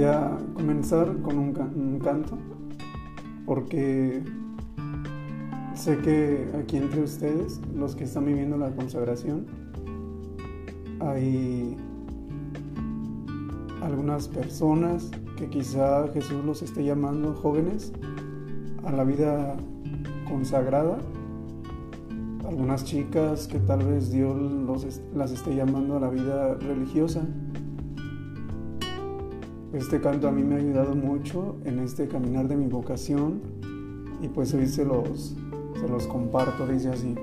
Voy a comenzar con un, canto porque sé que aquí entre ustedes, los que están viviendo la consagración, hay algunas personas que quizá Jesús los esté llamando jóvenes a la vida consagrada, algunas chicas que tal vez Dios las esté llamando a la vida religiosa. Este canto a mí me ha ayudado mucho en este caminar de mi vocación y pues hoy se los, se los comparto, dice así.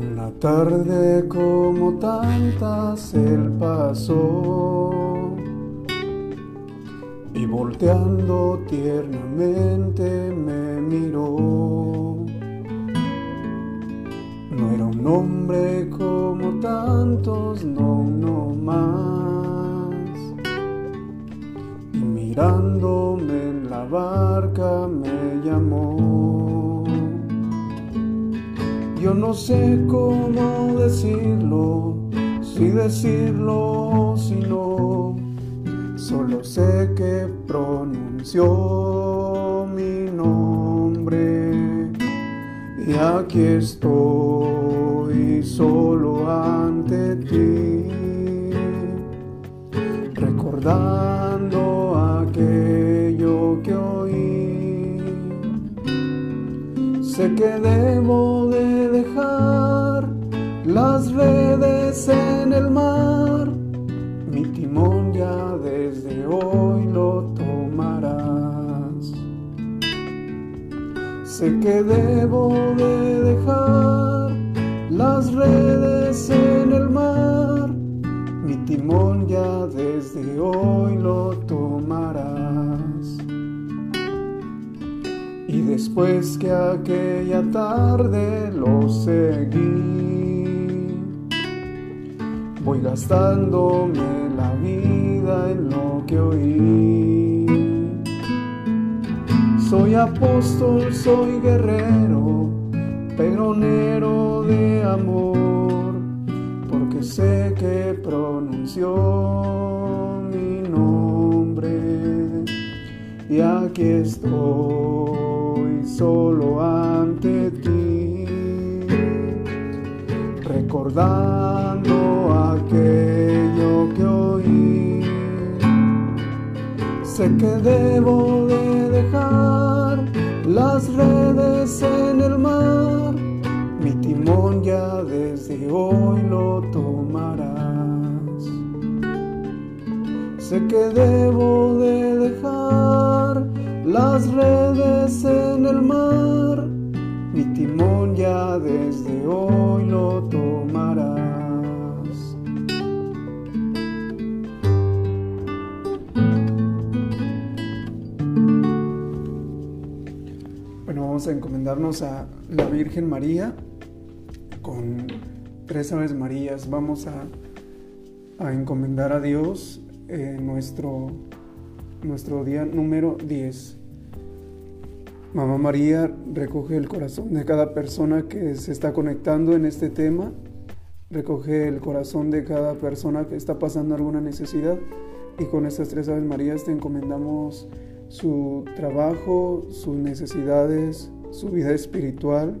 Una tarde como tantas él pasó y volteando tiernamente no, no más. Mirándome en la barca me llamó. Yo no sé cómo decirlo, si decirlo o si no. Solo sé que pronunció mi nombre y aquí estoy solo recordando aquello que oí. Sé que debo de dejar las redes en el mar, mi timón ya desde hoy lo tomarás. Sé que debo de dejar las redes en el mar, timón ya desde hoy lo tomarás. Y después que aquella tarde lo seguí, voy gastándome la vida en lo que oí. Soy apóstol, soy guerrero, peronero de amor, porque sé que pronunció mi nombre y aquí estoy solo ante ti, recordando aquello que oí. Sé que debo de dejar las redes en el mar, mi timón ya desde hoy lo tomarás. Sé que debo de dejar las redes en el mar, mi timón ya desde hoy lo tomarás. Bueno, vamos a encomendarnos a la Virgen María tres Aves Marías. Vamos a, encomendar a Dios eh, nuestro, nuestro día número 10. Mamá María recoge el corazón de cada persona que se está conectando en este tema. Recoge el corazón de cada persona que está pasando alguna necesidad. Y con estas tres Aves Marías te encomendamos su trabajo, sus necesidades, su vida espiritual,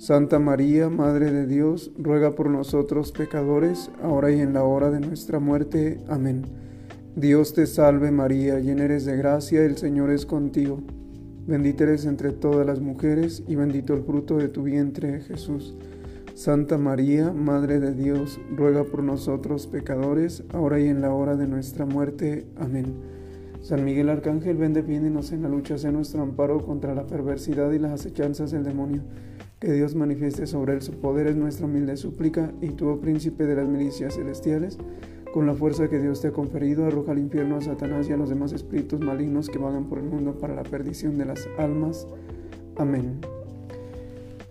Santa María, Madre de Dios, ruega por nosotros pecadores, ahora y en la hora de nuestra muerte. Amén. Dios te salve María, llena eres de gracia, el Señor es contigo. Bendita eres entre todas las mujeres y bendito el fruto de tu vientre Jesús. Santa María, Madre de Dios, ruega por nosotros pecadores, ahora y en la hora de nuestra muerte. Amén. San Miguel Arcángel, ven defiéndenos en la lucha, sea nuestro amparo contra la perversidad y las acechanzas del demonio. Que Dios manifieste sobre él su poder es nuestra humilde súplica, y tú, oh príncipe de las milicias celestiales, con la fuerza que Dios te ha conferido, arroja al infierno a Satanás y a los demás espíritus malignos que vagan por el mundo para la perdición de las almas. Amén.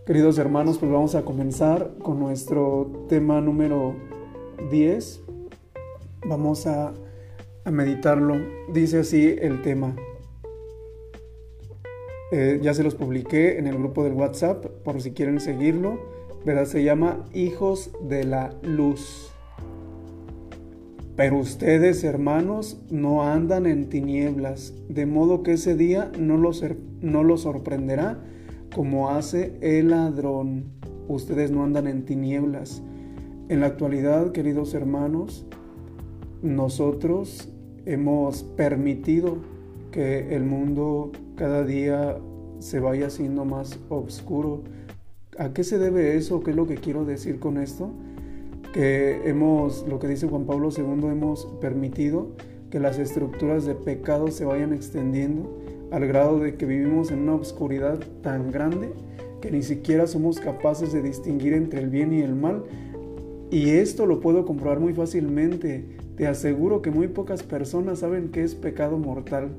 Queridos hermanos, pues vamos a comenzar con nuestro tema número 10. Vamos a, a meditarlo. Dice así el tema. Eh, ya se los publiqué en el grupo del WhatsApp por si quieren seguirlo. ¿Verdad? Se llama Hijos de la Luz. Pero ustedes, hermanos, no andan en tinieblas, de modo que ese día no no los sorprenderá como hace el ladrón. Ustedes no andan en tinieblas. En la actualidad, queridos hermanos, nosotros hemos permitido que el mundo cada día se vaya haciendo más oscuro. ¿A qué se debe eso? ¿Qué es lo que quiero decir con esto? que hemos, lo que dice Juan Pablo II, hemos permitido que las estructuras de pecado se vayan extendiendo al grado de que vivimos en una oscuridad tan grande que ni siquiera somos capaces de distinguir entre el bien y el mal. Y esto lo puedo comprobar muy fácilmente. Te aseguro que muy pocas personas saben qué es pecado mortal.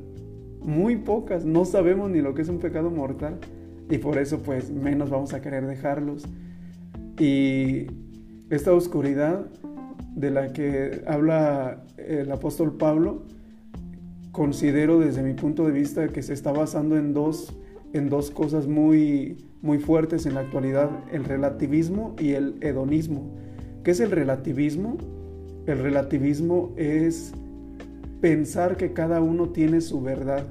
Muy pocas, no sabemos ni lo que es un pecado mortal. Y por eso pues menos vamos a querer dejarlos. Y esta oscuridad de la que habla el apóstol Pablo, considero desde mi punto de vista que se está basando en dos, en dos cosas muy, muy fuertes en la actualidad, el relativismo y el hedonismo. ¿Qué es el relativismo? El relativismo es pensar que cada uno tiene su verdad.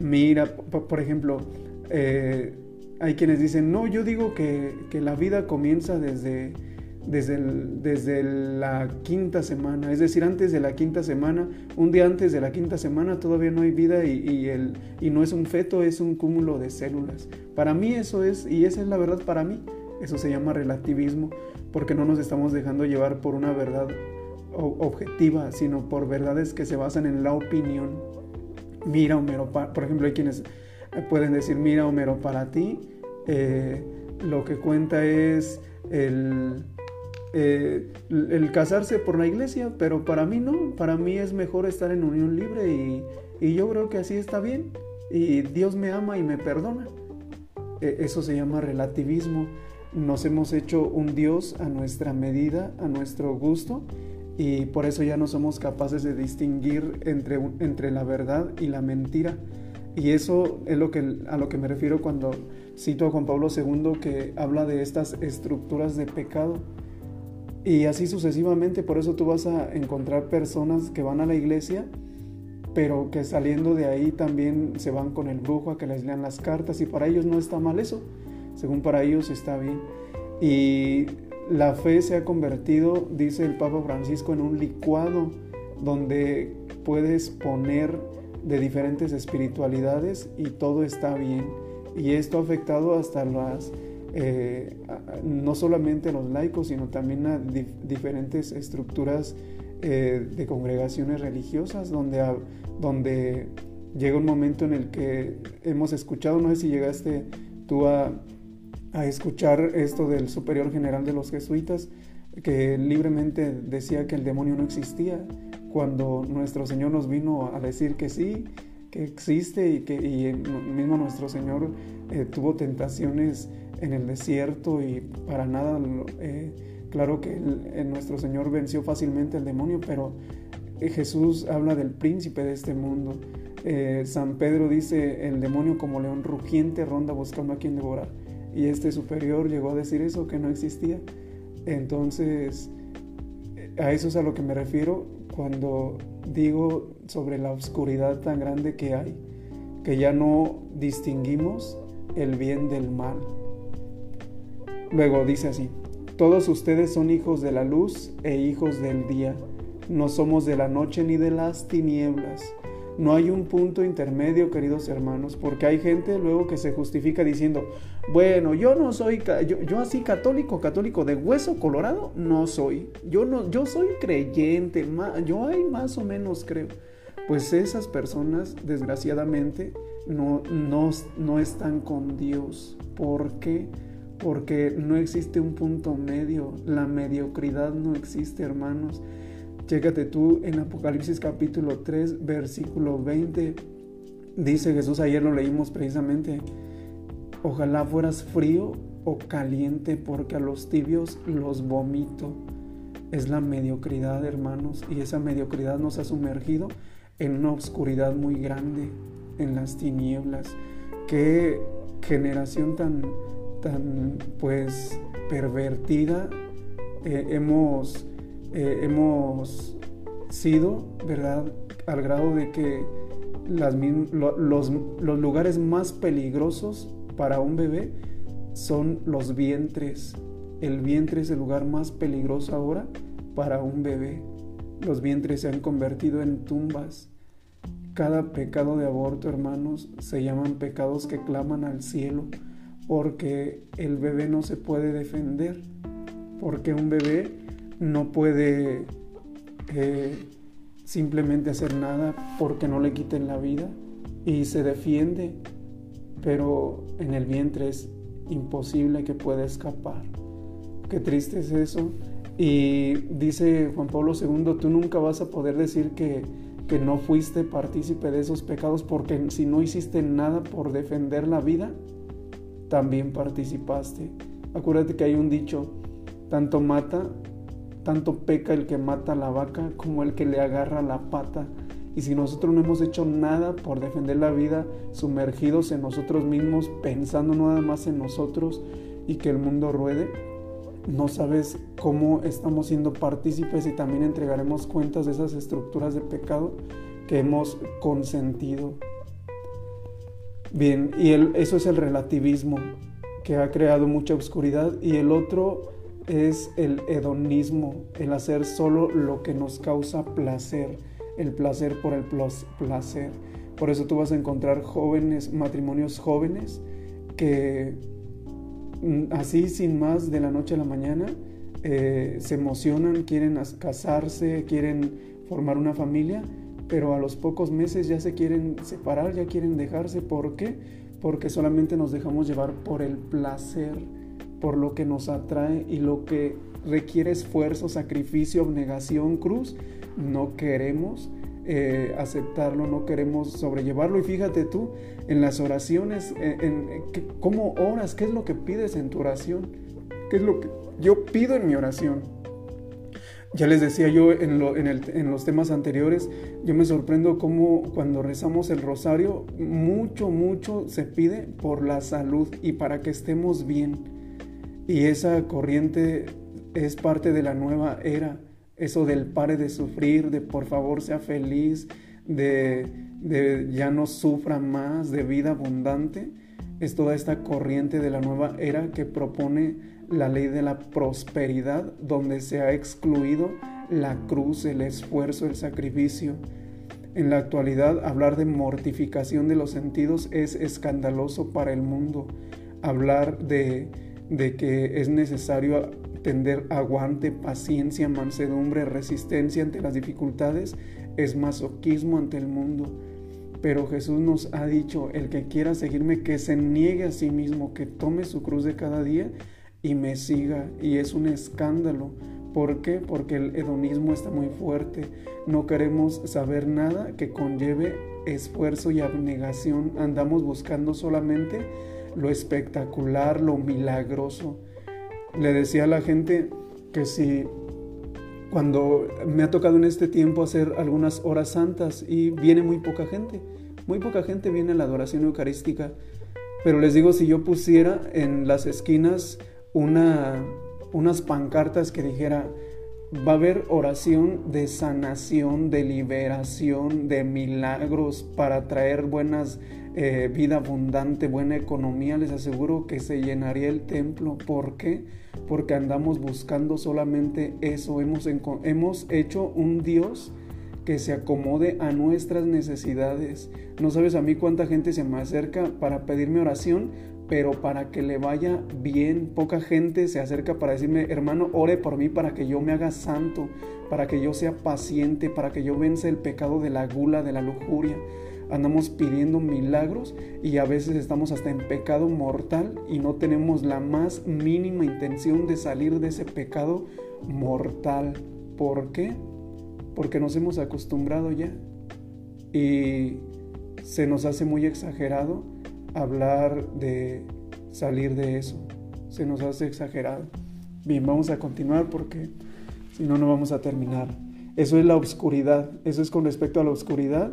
Mira, por ejemplo, eh, hay quienes dicen, no, yo digo que, que la vida comienza desde desde, desde la quinta semana, es decir, antes de la quinta semana, un día antes de la quinta semana todavía no hay vida y, el, y no es un feto, es un cúmulo de células. Para mí eso es, y esa es la verdad para mí, eso se llama relativismo, porque no nos estamos dejando llevar por una verdad objetiva, sino por verdades que se basan en la opinión. Mira, Homero, por ejemplo, hay quienes pueden decir, mira, Homero, para ti eh, lo que cuenta es el, eh, el casarse por la iglesia, pero para mí no, para mí es mejor estar en unión libre y, yo creo que así está bien y Dios me ama y me perdona. E, eso se llama relativismo. Nos hemos hecho un Dios a nuestra medida, a nuestro gusto y por eso ya no somos capaces de distinguir entre, entre la verdad y la mentira. Y eso es lo que, a lo que me refiero cuando cito a Juan Pablo II que habla de estas estructuras de pecado y así sucesivamente, por eso tú vas a encontrar personas que van a la iglesia, pero que saliendo de ahí también se van con el brujo a que les lean las cartas y para ellos no está mal eso, según para ellos está bien. Y la fe se ha convertido, dice el Papa Francisco, en un licuado donde puedes poner de diferentes espiritualidades y todo está bien. Y esto ha afectado hasta las eh, no solamente a los laicos, sino también a diferentes estructuras eh, de congregaciones religiosas, donde, donde llega un momento en el que hemos escuchado, no sé si llegaste tú a, a escuchar esto del superior general de los jesuitas, que libremente decía que el demonio no existía, cuando nuestro Señor nos vino a decir que sí, que existe y que y mismo nuestro Señor eh, tuvo tentaciones en el desierto y para nada, eh, claro que nuestro Señor venció fácilmente al demonio, pero eh, Jesús habla del príncipe de este mundo. San Pedro dice, el demonio como león rugiente ronda buscando a quien devorar. Y este superior llegó a decir eso, que no existía. Entonces, a eso es a lo que me refiero cuando digo sobre la oscuridad tan grande que hay, que ya no distinguimos el bien del mal. Luego dice así, todos ustedes son hijos de la luz e hijos del día, no somos de la noche ni de las tinieblas. No hay un punto intermedio, queridos hermanos, porque hay gente luego que se justifica diciendo, bueno, yo no soy, yo, así católico, católico de hueso colorado, no soy. Yo, no, yo soy creyente, yo hay más o menos creo. Pues esas personas, desgraciadamente, no, no, no están con Dios. ¿Por qué? porque no existe un punto medio, la mediocridad no existe, hermanos. Chécate tú en Apocalipsis capítulo 3, versículo 20. Dice Jesús, ayer lo leímos precisamente, ojalá fueras frío o caliente porque a los tibios los vomito. Es la mediocridad, hermanos, y esa mediocridad nos ha sumergido en una oscuridad muy grande, en las tinieblas. Qué generación tan, tan pues, pervertida eh, hemos, eh, hemos sido, ¿verdad? Al grado de que los lugares más peligrosos para un bebé son los vientres. El vientre es el lugar más peligroso ahora para un bebé. Los vientres se han convertido en tumbas. Cada pecado de aborto, hermanos, se llaman pecados que claman al cielo, porque el bebé no se puede defender, porque un bebé no puede eh, simplemente hacer nada porque no le quiten la vida y se defiende, pero en el vientre es imposible que pueda escapar. Qué triste es eso. Y dice Juan Pablo II, tú nunca vas a poder decir que, que no fuiste partícipe de esos pecados porque si no hiciste nada por defender la vida, también participaste. Acuérdate que hay un dicho, tanto mata, tanto peca el que mata a la vaca como el que le agarra la pata. Y si nosotros no hemos hecho nada por defender la vida, sumergidos en nosotros mismos, pensando nada más en nosotros y que el mundo ruede, no sabes cómo estamos siendo partícipes y también entregaremos cuentas de esas estructuras de pecado que hemos consentido. Bien, y eso es el relativismo que ha creado mucha oscuridad y el otro es el hedonismo, el hacer solo lo que nos causa placer el placer por el placer. Por eso tú vas a encontrar jóvenes, matrimonios jóvenes, que mm, así sin más de la noche a la mañana eh, se emocionan, quieren casarse, quieren formar una familia, pero a los pocos meses ya se quieren separar, ya quieren dejarse. ¿Por qué? Porque solamente nos dejamos llevar por el placer, por lo que nos atrae y lo que requiere esfuerzo, sacrificio, abnegación, cruz no queremos eh, aceptarlo, no queremos sobrellevarlo. Y fíjate tú, en las oraciones, en, cómo oras, qué es lo que pides en tu oración, qué es lo que yo pido en mi oración. Ya les decía yo en, en, los temas anteriores, yo me sorprendo cómo cuando rezamos el rosario, mucho, mucho se pide por la salud y para que estemos bien. Y esa corriente es parte de la nueva era eso del pare de sufrir, de por favor sea feliz, de, ya no sufra más, de vida abundante, es toda esta corriente de la nueva era que propone la ley de la prosperidad, donde se ha excluido la cruz, el esfuerzo, el sacrificio. En la actualidad, hablar de mortificación de los sentidos es escandaloso para el mundo. Hablar de, de que es necesario Tender aguante, paciencia, mansedumbre, resistencia ante las dificultades es masoquismo ante el mundo. Pero Jesús nos ha dicho, el que quiera seguirme, que se niegue a sí mismo, que tome su cruz de cada día y me siga. Y es un escándalo. ¿Por qué? Porque el hedonismo está muy fuerte. No queremos saber nada que conlleve esfuerzo y abnegación. Andamos buscando solamente lo espectacular, lo milagroso le decía a la gente que si cuando me ha tocado en este tiempo hacer algunas horas santas y viene muy poca gente, muy poca gente viene a la adoración eucarística, pero les digo, si yo pusiera en las esquinas una, unas pancartas que dijera, va a haber oración de sanación, de liberación, de milagros para traer buenas eh, vida abundante, buena economía, les aseguro que se llenaría el templo. ¿Por qué? Porque andamos buscando solamente eso. Hemos, hemos hecho un Dios que se acomode a nuestras necesidades. No sabes a mí cuánta gente se me acerca para pedirme oración, pero para que le vaya bien. Poca gente se acerca para decirme, hermano, ore por mí para que yo me haga santo, para que yo sea paciente, para que yo vence el pecado de la gula, de la lujuria andamos pidiendo milagros y a veces estamos hasta en pecado mortal y no tenemos la más mínima intención de salir de ese pecado mortal. ¿Por qué? porque nos hemos acostumbrado ya y se nos hace muy exagerado hablar de salir de eso. Se nos hace exagerado. Bien, vamos a continuar porque si no, no vamos a terminar. Eso es la oscuridad. Eso es con respecto a la oscuridad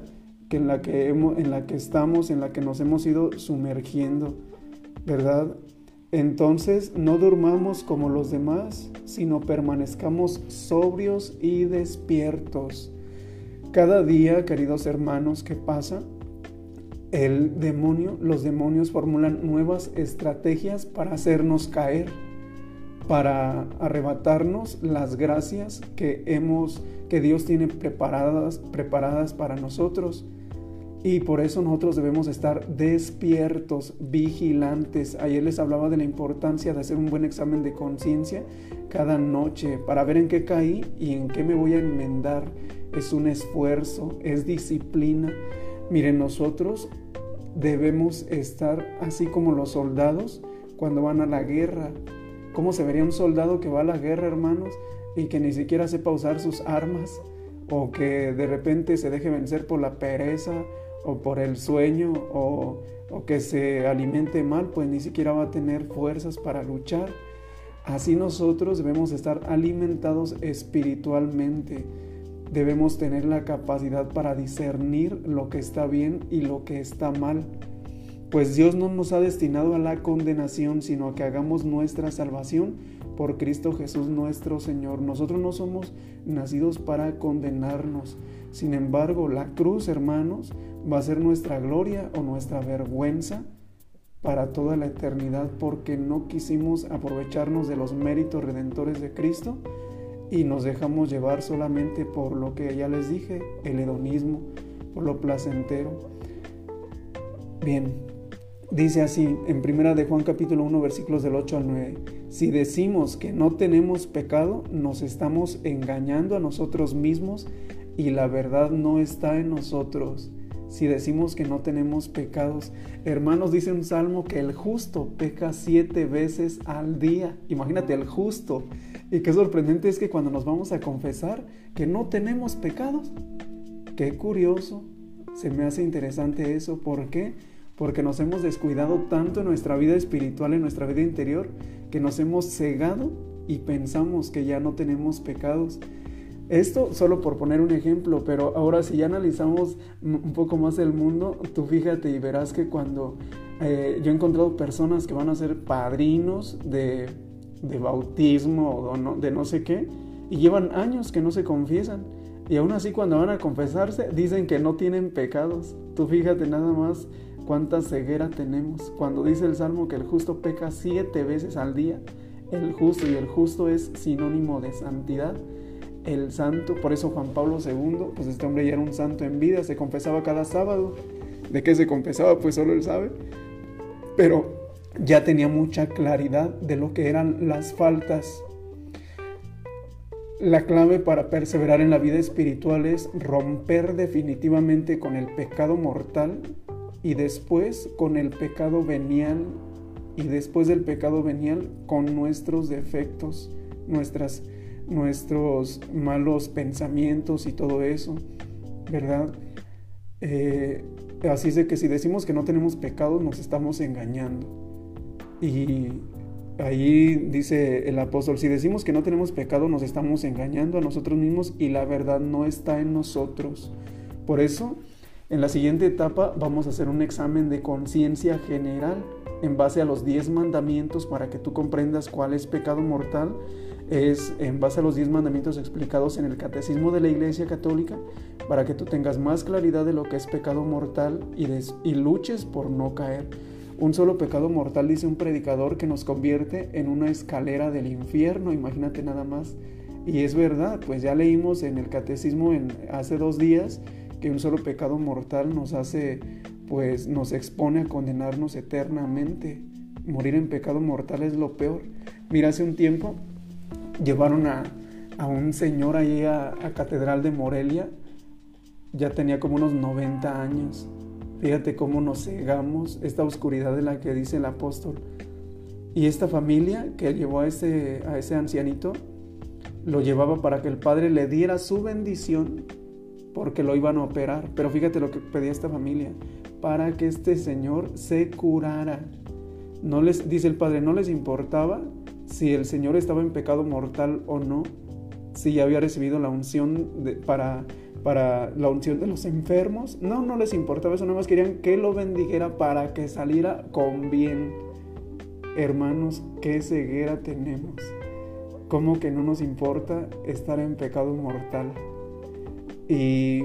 que en, la que en la que estamos, en la que nos hemos ido sumergiendo, ¿verdad? Entonces no durmamos como los demás, sino permanezcamos sobrios y despiertos. Cada día, queridos hermanos, que pasa, el demonio, los demonios formulan nuevas estrategias para hacernos caer, para arrebatarnos las gracias que hemos que Dios tiene preparadas preparadas para nosotros. Y por eso nosotros debemos estar despiertos, vigilantes. Ayer les hablaba de la importancia de hacer un buen examen de conciencia cada noche para ver en qué caí y en qué me voy a enmendar. Es un esfuerzo, es disciplina. Miren, nosotros debemos estar así como los soldados cuando van a la guerra. ¿Cómo se vería un soldado que va a la guerra, hermanos, y que ni siquiera sepa usar sus armas? O que de repente se deje vencer por la pereza o por el sueño o, o que se alimente mal, pues ni siquiera va a tener fuerzas para luchar. Así nosotros debemos estar alimentados espiritualmente debemos tener la capacidad para discernir lo que está bien y lo que está mal. Pues Dios no nos ha destinado a la condenación, sino a que hagamos nuestra salvación por Cristo Jesús nuestro Señor. Nosotros no somos nacidos para condenarnos. Sin embargo, la cruz, hermanos, va a ser nuestra gloria o nuestra vergüenza para toda la eternidad porque no quisimos aprovecharnos de los méritos redentores de Cristo y nos dejamos llevar solamente por lo que ya les dije, el hedonismo, por lo placentero. Bien, dice así en primera de Juan capítulo 1 versículos del 8 al 9, si decimos que no tenemos pecado, nos estamos engañando a nosotros mismos y la verdad no está en nosotros. Si decimos que no tenemos pecados, hermanos, dice un salmo que el justo peca siete veces al día. Imagínate, el justo y qué sorprendente es que cuando nos vamos a confesar que no tenemos pecados. Qué curioso. Se me hace interesante eso. ¿Por qué? Porque nos hemos descuidado tanto en nuestra vida espiritual, en nuestra vida interior, que nos hemos cegado y pensamos que ya no tenemos pecados. Esto solo por poner un ejemplo, pero ahora si ya analizamos un poco más el mundo, tú fíjate y verás que cuando eh, yo he encontrado personas que van a ser padrinos de de bautismo o de no sé qué, y llevan años que no se confiesan. Y aún así cuando van a confesarse dicen que no tienen pecados. Tú fíjate nada más cuánta ceguera tenemos. Cuando dice el Salmo que el justo peca siete veces al día, el justo y el justo es sinónimo de santidad. El santo, por eso Juan Pablo II, pues este hombre ya era un santo en vida, se confesaba cada sábado. ¿De qué se confesaba? Pues solo él sabe. Pero ya tenía mucha claridad de lo que eran las faltas. La clave para perseverar en la vida espiritual es romper definitivamente con el pecado mortal y después con el pecado venial y después del pecado venial con nuestros defectos, nuestras, nuestros malos pensamientos y todo eso, ¿verdad? Eh, así es de que si decimos que no tenemos pecado nos estamos engañando. Y ahí dice el apóstol, si decimos que no tenemos pecado, nos estamos engañando a nosotros mismos y la verdad no está en nosotros. Por eso, en la siguiente etapa vamos a hacer un examen de conciencia general en base a los 10 mandamientos para que tú comprendas cuál es pecado mortal. Es en base a los 10 mandamientos explicados en el Catecismo de la Iglesia Católica para que tú tengas más claridad de lo que es pecado mortal y, luches por no caer. Un solo pecado mortal, dice un predicador, que nos convierte en una escalera del infierno, imagínate nada más. Y es verdad, pues ya leímos en el catecismo en, hace dos días que un solo pecado mortal nos hace, pues nos expone a condenarnos eternamente. Morir en pecado mortal es lo peor. Mira, hace un tiempo llevaron a, un señor ahí a, a Catedral de Morelia, ya tenía como unos 90 años Fíjate cómo nos cegamos, esta oscuridad de la que dice el apóstol. Y esta familia que llevó a ese, a ese ancianito, lo llevaba para que el padre le diera su bendición porque lo iban a operar. Pero fíjate lo que pedía esta familia, para que este señor se curara. No les, dice el padre, no les importaba si el señor estaba en pecado mortal o no, si ya había recibido la unción para, para la unción de los enfermos. No, no les importaba eso, nada más querían que lo bendijera para que saliera con bien. Hermanos, qué ceguera tenemos. ¿Cómo que no nos importa estar en pecado mortal? Y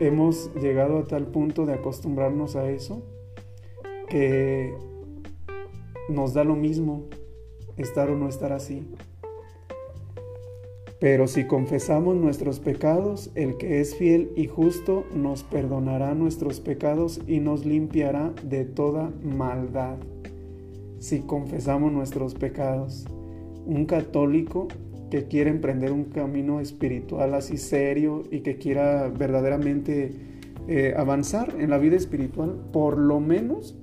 hemos llegado a tal punto de acostumbrarnos a eso que nos da lo mismo estar o no estar así. Pero si confesamos nuestros pecados, el que es fiel y justo nos perdonará nuestros pecados y nos limpiará de toda maldad. Si confesamos nuestros pecados, un católico que quiere emprender un camino espiritual así serio y que quiera verdaderamente eh, avanzar en la vida espiritual, por lo menos,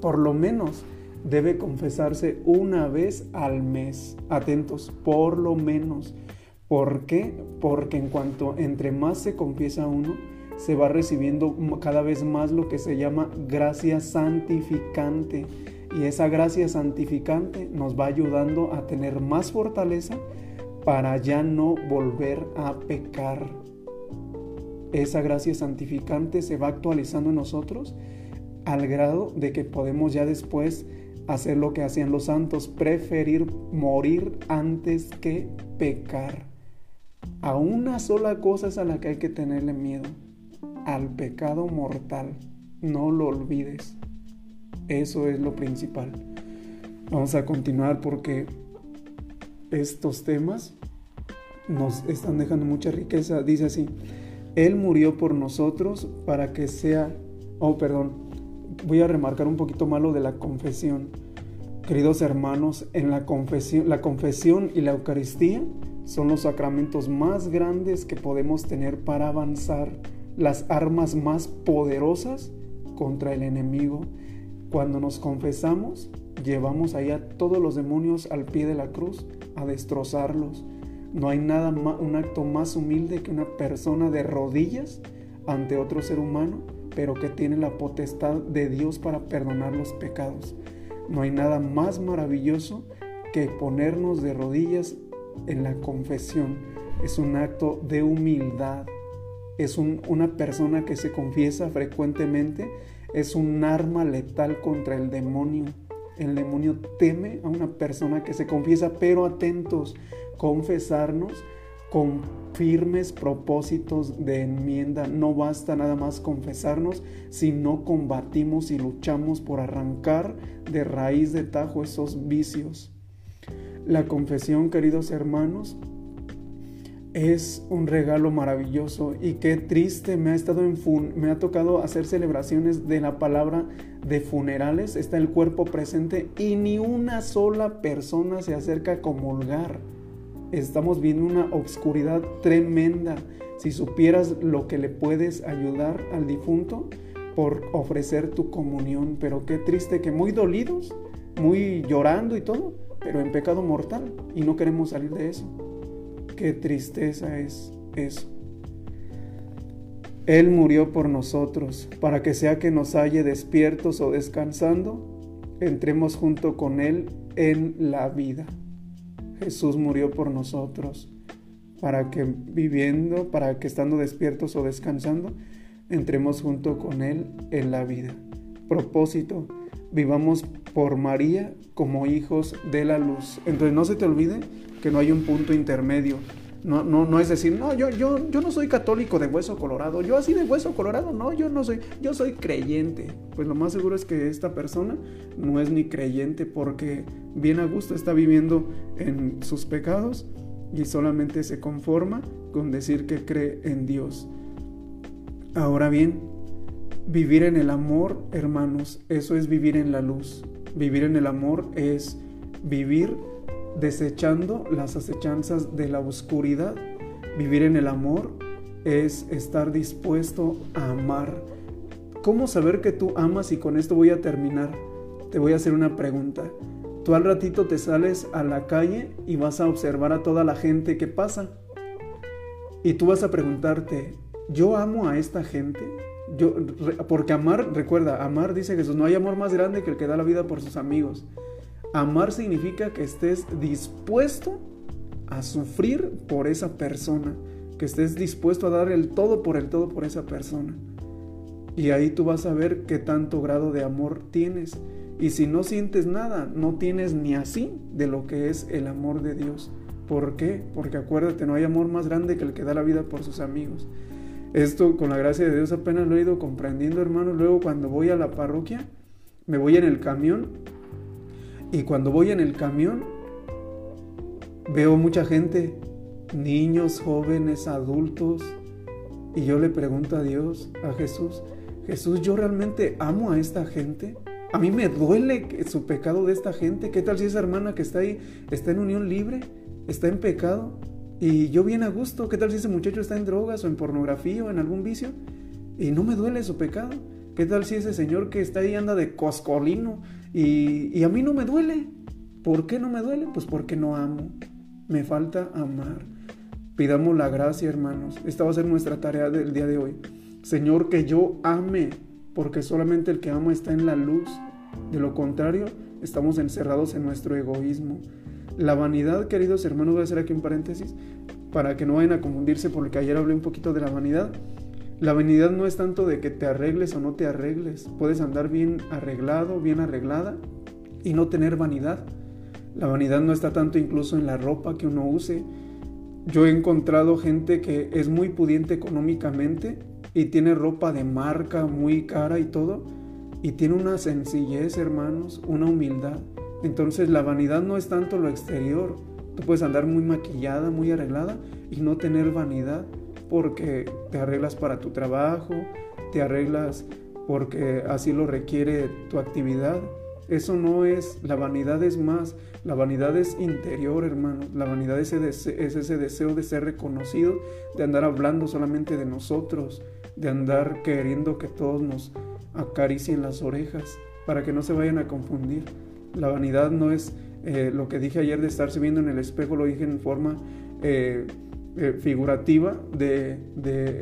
por lo menos debe confesarse una vez al mes. Atentos, por lo menos. ¿Por qué? Porque en cuanto entre más se confiesa uno, se va recibiendo cada vez más lo que se llama gracia santificante. Y esa gracia santificante nos va ayudando a tener más fortaleza para ya no volver a pecar. Esa gracia santificante se va actualizando en nosotros al grado de que podemos ya después hacer lo que hacían los santos, preferir morir antes que pecar. A una sola cosa es a la que hay que tenerle miedo, al pecado mortal. No lo olvides. Eso es lo principal. Vamos a continuar porque estos temas nos están dejando mucha riqueza. Dice así, Él murió por nosotros para que sea, oh perdón, voy a remarcar un poquito malo de la confesión. Queridos hermanos, en la confesión, la confesión y la Eucaristía son los sacramentos más grandes que podemos tener para avanzar, las armas más poderosas contra el enemigo. Cuando nos confesamos, llevamos allá todos los demonios al pie de la cruz a destrozarlos. No hay nada un acto más humilde que una persona de rodillas ante otro ser humano, pero que tiene la potestad de Dios para perdonar los pecados. No hay nada más maravilloso que ponernos de rodillas en la confesión. Es un acto de humildad. Es una persona que se confiesa frecuentemente. Es un arma letal contra el demonio. El demonio teme a una persona que se confiesa, pero atentos, confesarnos con firmes propósitos de enmienda. No basta nada más confesarnos si no combatimos y luchamos por arrancar de raíz de tajo esos vicios. La confesión, queridos hermanos, es un regalo maravilloso y qué triste me ha estado me ha tocado hacer celebraciones de la palabra de funerales, está el cuerpo presente y ni una sola persona se acerca a comulgar. Estamos viendo una obscuridad tremenda. Si supieras lo que le puedes ayudar al difunto por ofrecer tu comunión, pero qué triste que muy dolidos, muy llorando y todo, pero en pecado mortal y no queremos salir de eso. Qué tristeza es eso. Él murió por nosotros, para que sea que nos halle despiertos o descansando, entremos junto con Él en la vida. Jesús murió por nosotros, para que viviendo, para que estando despiertos o descansando, entremos junto con Él en la vida. Propósito, vivamos por María como hijos de la luz. Entonces no se te olvide que no hay un punto intermedio. No, no, no es decir, no, yo, yo, yo no soy católico de hueso colorado. Yo así de hueso colorado, no, yo no soy, yo soy creyente. Pues lo más seguro es que esta persona no es ni creyente porque bien a gusto está viviendo en sus pecados y solamente se conforma con decir que cree en Dios. Ahora bien, Vivir en el amor, hermanos, eso es vivir en la luz. Vivir en el amor es vivir desechando las acechanzas de la oscuridad. Vivir en el amor es estar dispuesto a amar. ¿Cómo saber que tú amas? Y con esto voy a terminar. Te voy a hacer una pregunta. Tú al ratito te sales a la calle y vas a observar a toda la gente que pasa. Y tú vas a preguntarte, ¿yo amo a esta gente? Yo, porque amar, recuerda, amar dice Jesús, no hay amor más grande que el que da la vida por sus amigos. Amar significa que estés dispuesto a sufrir por esa persona, que estés dispuesto a dar el todo por el todo por esa persona. Y ahí tú vas a ver qué tanto grado de amor tienes. Y si no sientes nada, no tienes ni así de lo que es el amor de Dios. ¿Por qué? Porque acuérdate, no hay amor más grande que el que da la vida por sus amigos. Esto con la gracia de Dios apenas lo he ido comprendiendo, hermano. Luego cuando voy a la parroquia, me voy en el camión. Y cuando voy en el camión, veo mucha gente, niños, jóvenes, adultos. Y yo le pregunto a Dios, a Jesús, Jesús, ¿yo realmente amo a esta gente? A mí me duele su pecado de esta gente. ¿Qué tal si esa hermana que está ahí está en unión libre? ¿Está en pecado? Y yo bien a gusto. ¿Qué tal si ese muchacho está en drogas o en pornografía o en algún vicio? Y no me duele su pecado. ¿Qué tal si ese señor que está ahí anda de coscolino y, y a mí no me duele? ¿Por qué no me duele? Pues porque no amo. Me falta amar. Pidamos la gracia, hermanos. Esta va a ser nuestra tarea del día de hoy. Señor, que yo ame porque solamente el que ama está en la luz. De lo contrario, estamos encerrados en nuestro egoísmo. La vanidad, queridos hermanos, voy a hacer aquí un paréntesis para que no vayan a confundirse porque ayer hablé un poquito de la vanidad. La vanidad no es tanto de que te arregles o no te arregles. Puedes andar bien arreglado, bien arreglada y no tener vanidad. La vanidad no está tanto incluso en la ropa que uno use. Yo he encontrado gente que es muy pudiente económicamente y tiene ropa de marca muy cara y todo, y tiene una sencillez, hermanos, una humildad. Entonces la vanidad no es tanto lo exterior. Tú puedes andar muy maquillada, muy arreglada y no tener vanidad porque te arreglas para tu trabajo, te arreglas porque así lo requiere tu actividad. Eso no es, la vanidad es más, la vanidad es interior, hermano. La vanidad es ese, es ese deseo de ser reconocido, de andar hablando solamente de nosotros, de andar queriendo que todos nos acaricien las orejas para que no se vayan a confundir. La vanidad no es eh, lo que dije ayer de estarse viendo en el espejo, lo dije en forma eh, eh, figurativa de,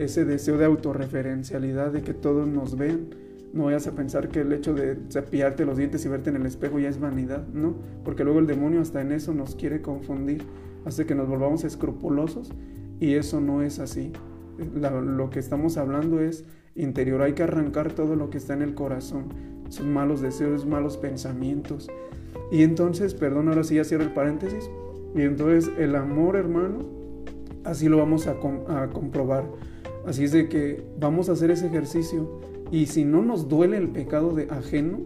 ese deseo de autorreferencialidad, de que todos nos vean. No vayas a pensar que el hecho de cepillarte los dientes y verte en el espejo ya es vanidad, ¿no? Porque luego el demonio hasta en eso nos quiere confundir, hace que nos volvamos escrupulosos y eso no es así lo que estamos hablando es interior. Hay que arrancar todo lo que está en el corazón, esos malos deseos, malos pensamientos. Y entonces, perdón, ahora sí ya cierro el paréntesis. Y entonces el amor, hermano, así lo vamos a, a comprobar. Así es de que vamos a hacer ese ejercicio. Y si no nos duele el pecado de ajeno,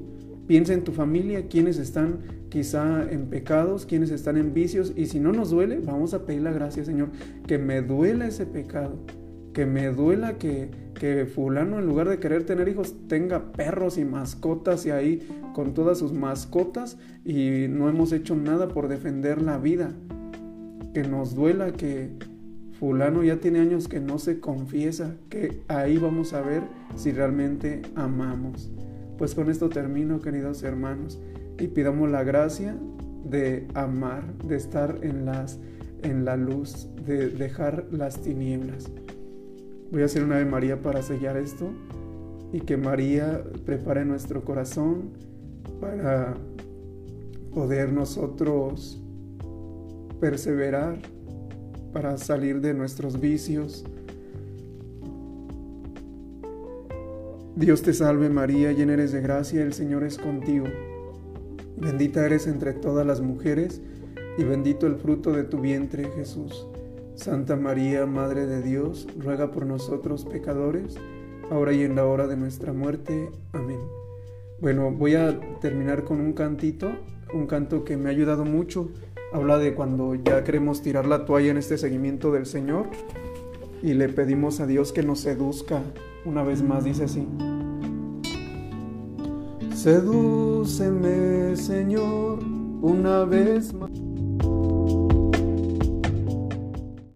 piensa en tu familia, quienes están quizá en pecados, quienes están en vicios. Y si no nos duele, vamos a pedir la gracia, Señor, que me duela ese pecado que me duela que, que fulano en lugar de querer tener hijos tenga perros y mascotas y ahí con todas sus mascotas y no hemos hecho nada por defender la vida. Que nos duela que fulano ya tiene años que no se confiesa, que ahí vamos a ver si realmente amamos. Pues con esto termino, queridos hermanos, y pidamos la gracia de amar, de estar en las en la luz, de dejar las tinieblas. Voy a hacer una Ave María para sellar esto y que María prepare nuestro corazón para poder nosotros perseverar, para salir de nuestros vicios. Dios te salve María, llena eres de gracia, el Señor es contigo. Bendita eres entre todas las mujeres y bendito el fruto de tu vientre Jesús. Santa María, Madre de Dios, ruega por nosotros pecadores, ahora y en la hora de nuestra muerte. Amén. Bueno, voy a terminar con un cantito, un canto que me ha ayudado mucho. Habla de cuando ya queremos tirar la toalla en este seguimiento del Señor y le pedimos a Dios que nos seduzca. Una vez más dice así. Sedúceme, Señor, una vez más